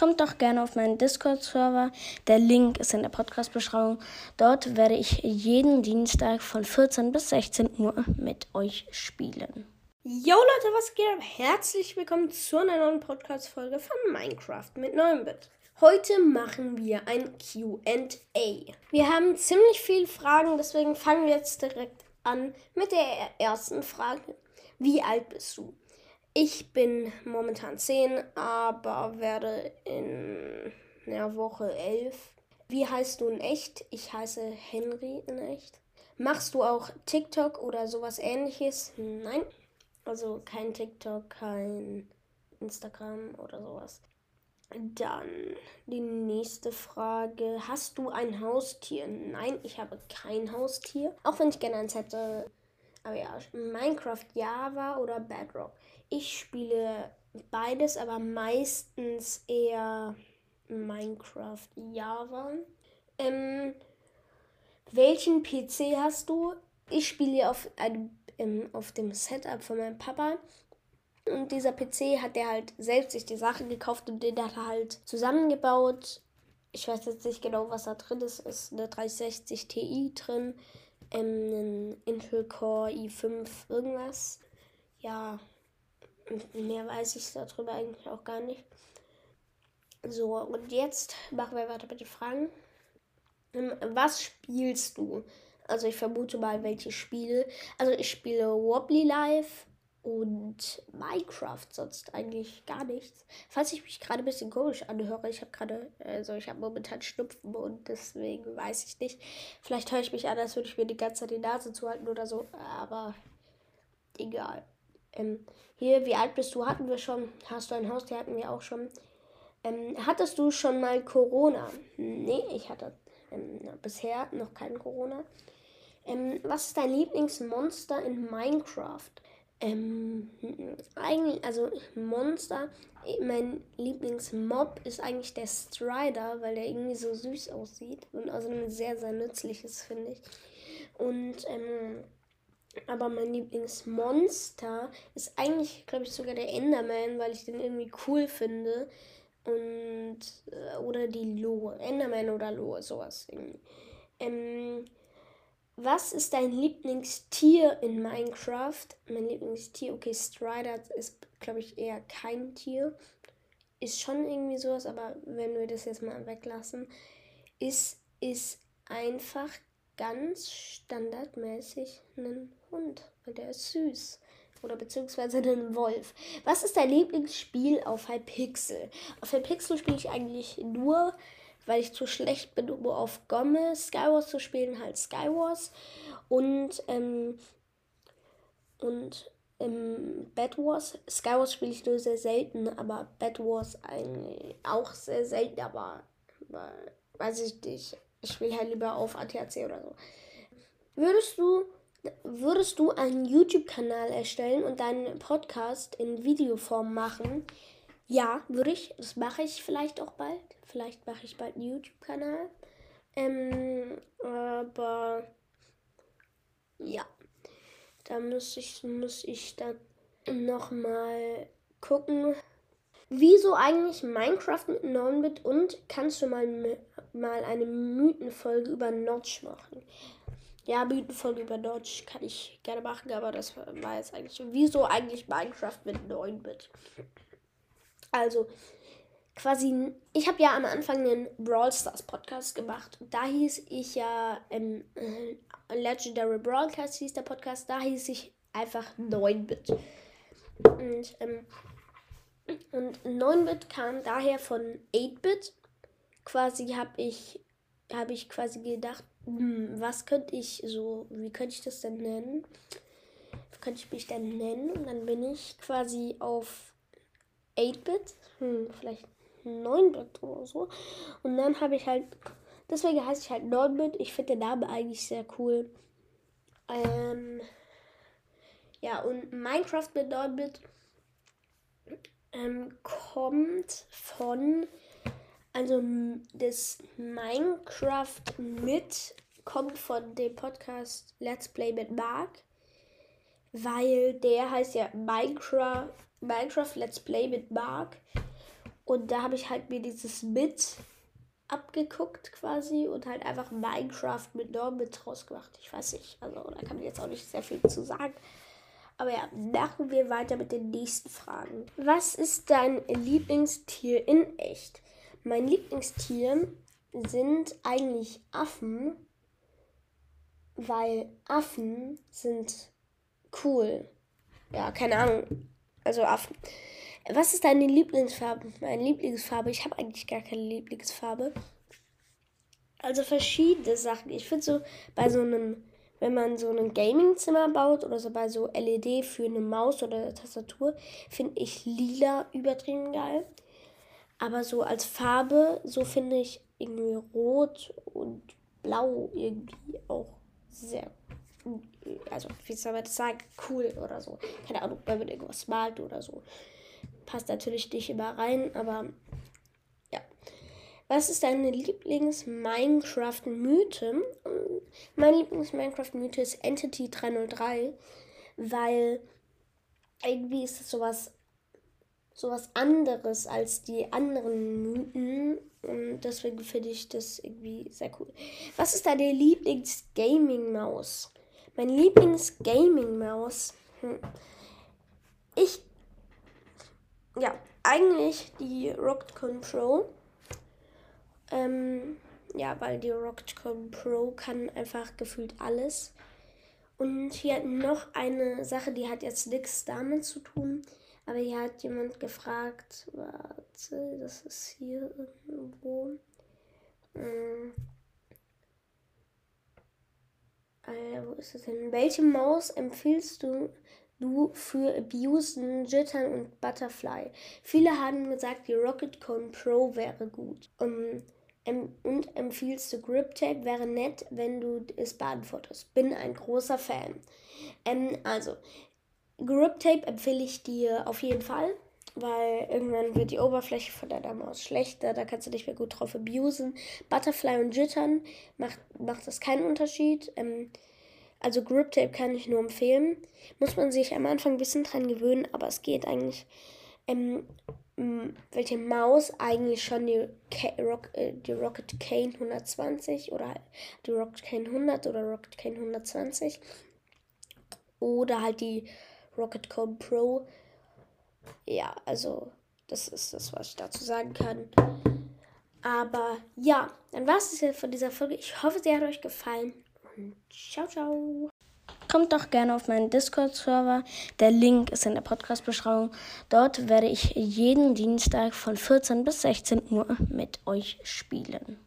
kommt doch gerne auf meinen Discord-Server. Der Link ist in der Podcast-Beschreibung. Dort werde ich jeden Dienstag von 14 bis 16 Uhr mit euch spielen. Yo Leute, was geht ab? Herzlich willkommen zu einer neuen Podcast-Folge von Minecraft mit 9-Bit. Heute machen wir ein QA. Wir haben ziemlich viele Fragen, deswegen fangen wir jetzt direkt an mit der ersten Frage. Wie alt bist du? Ich bin momentan 10, aber werde in einer Woche 11. Wie heißt du in echt? Ich heiße Henry in echt. Machst du auch TikTok oder sowas ähnliches? Nein. Also kein TikTok, kein Instagram oder sowas. Dann die nächste Frage. Hast du ein Haustier? Nein, ich habe kein Haustier. Auch wenn ich gerne eins hätte. Aber ja, Minecraft Java oder Bedrock. Ich spiele beides, aber meistens eher Minecraft Java. Ähm, welchen PC hast du? Ich spiele auf, ähm, auf dem Setup von meinem Papa. Und dieser PC hat der halt selbst sich die Sachen gekauft und den hat er halt zusammengebaut. Ich weiß jetzt nicht genau, was da drin ist. Ist eine 360 Ti drin. Ähm, ein Intel Core i5 irgendwas. Ja, Mehr weiß ich darüber eigentlich auch gar nicht. So, und jetzt machen wir weiter mit den Fragen. Ähm, was spielst du? Also ich vermute mal, welche Spiele. Also ich spiele Wobbly Life und Minecraft, sonst eigentlich gar nichts. Falls ich mich gerade ein bisschen komisch anhöre, ich habe gerade, also ich habe momentan Schnupfen und deswegen weiß ich nicht. Vielleicht höre ich mich an, als würde ich mir die ganze Zeit die Nase zuhalten oder so, aber egal. Ähm, hier, wie alt bist du? Hatten wir schon. Hast du ein Haus? Die hatten wir auch schon. Ähm, hattest du schon mal Corona? Nee, ich hatte ähm, bisher noch kein Corona. Ähm, was ist dein Lieblingsmonster in Minecraft? Ähm, eigentlich, also Monster, mein Lieblingsmob ist eigentlich der Strider, weil der irgendwie so süß aussieht und außerdem sehr, sehr nützlich ist, finde ich. Und ähm, aber mein Lieblingsmonster ist eigentlich, glaube ich, sogar der Enderman, weil ich den irgendwie cool finde. Und. Äh, oder die Lohe. Enderman oder Lohe, sowas irgendwie. Ähm, was ist dein Lieblingstier in Minecraft? Mein Lieblingstier, okay, Strider ist, glaube ich, eher kein Tier. Ist schon irgendwie sowas, aber wenn wir das jetzt mal weglassen, ist, ist einfach ganz standardmäßig ein Hund, weil der ist süß. Oder beziehungsweise einen Wolf. Was ist dein Lieblingsspiel auf Hypixel? Auf Hypixel spiele ich eigentlich nur, weil ich zu schlecht bin, um auf Gomme Skywars zu spielen, halt Skywars. Und, ähm, und ähm, Bad Wars. Skywars spiele ich nur sehr selten, aber Bad Wars eigentlich auch sehr selten, aber, aber weiß ich nicht ich spiele halt lieber auf ATAC oder so. Würdest du, würdest du einen YouTube-Kanal erstellen und deinen Podcast in Videoform machen? Ja, würde ich. Das mache ich vielleicht auch bald. Vielleicht mache ich bald einen YouTube-Kanal. Ähm, aber ja, da muss ich, muss ich dann nochmal gucken, Wieso eigentlich Minecraft mit 9-Bit und kannst du mal, mal eine Mythenfolge über Notch machen? Ja, Mythenfolge über Notch kann ich gerne machen, aber das war jetzt eigentlich. Wieso eigentlich Minecraft mit 9-Bit? Also, quasi, ich habe ja am Anfang einen Brawl Stars Podcast gemacht. Da hieß ich ja ähm, Legendary Broadcast hieß der Podcast. Da hieß ich einfach 9-Bit. Und ähm, und 9-Bit kam daher von 8-Bit. Quasi habe ich, hab ich quasi gedacht, hm, was könnte ich so, wie könnte ich das denn nennen? Wie könnte ich mich denn nennen? Und dann bin ich quasi auf 8-Bit, hm, vielleicht 9-Bit oder so. Und dann habe ich halt, deswegen heiße ich halt 9-Bit. Ich finde den Namen eigentlich sehr cool. Ähm, ja, und Minecraft mit 9-Bit ähm, kommt von, also das Minecraft mit kommt von dem Podcast Let's Play mit Mark, weil der heißt ja Minecraft, Minecraft Let's Play mit Mark. Und da habe ich halt mir dieses Bit abgeguckt quasi und halt einfach Minecraft mit Norbit rausgemacht. Ich weiß nicht, also da kann man jetzt auch nicht sehr viel zu sagen. Aber ja, machen wir weiter mit den nächsten Fragen. Was ist dein Lieblingstier in echt? Mein Lieblingstier sind eigentlich Affen, weil Affen sind cool. Ja, keine Ahnung. Also Affen. Was ist deine Lieblingsfarbe? Meine Lieblingsfarbe? Ich habe eigentlich gar keine Lieblingsfarbe. Also verschiedene Sachen. Ich finde so bei so einem, wenn man so ein Gaming-Zimmer baut oder so bei so LED für eine Maus oder eine Tastatur, finde ich lila übertrieben geil. Aber so als Farbe, so finde ich irgendwie rot und blau irgendwie auch sehr also wie soll man das sagen, cool oder so. Keine Ahnung, wenn man irgendwas malt oder so. Passt natürlich nicht immer rein, aber ja. Was ist deine Lieblings-Minecraft-Mythe? Mein Lieblings-Minecraft-Mythe ist Entity 303, weil irgendwie ist es sowas sowas anderes als die anderen Mythen. Und deswegen finde ich das irgendwie sehr cool. Was ist deine Lieblings-Gaming-Maus? Mein Lieblings-Gaming-Maus. Hm. Ich. Ja, eigentlich die Rockcon Pro. Ähm, ja, weil die Rockcon Pro kann einfach gefühlt alles. Und hier noch eine Sache, die hat jetzt nichts damit zu tun. Aber hier hat jemand gefragt, warte, das ist hier irgendwo. Hm. Äh, wo ist es denn? Welche Maus empfiehlst du, du für Abusen, Jittern und Butterfly? Viele haben gesagt, die Rocket Cone Pro wäre gut. Um, ähm, und empfiehlst du Grip Tape? Wäre nett, wenn du es beantwortest. Bin ein großer Fan. Ähm, also, Grip Tape empfehle ich dir auf jeden Fall, weil irgendwann wird die Oberfläche von deiner Maus schlechter, da kannst du nicht mehr gut drauf abusen. Butterfly und Jittern macht, macht das keinen Unterschied. Ähm, also Grip Tape kann ich nur empfehlen. Muss man sich am Anfang ein bisschen dran gewöhnen, aber es geht eigentlich. Ähm, welche Maus eigentlich schon die, Rock, äh, die Rocket Cane 120 oder die Rocket Cane 100 oder Rocket Cane 120 oder halt die Rocket Code Pro. Ja, also das ist das, was ich dazu sagen kann. Aber ja, dann war es jetzt von dieser Folge. Ich hoffe, sie hat euch gefallen. Ciao, ciao. Kommt doch gerne auf meinen Discord-Server. Der Link ist in der Podcast-Beschreibung. Dort werde ich jeden Dienstag von 14 bis 16 Uhr mit euch spielen.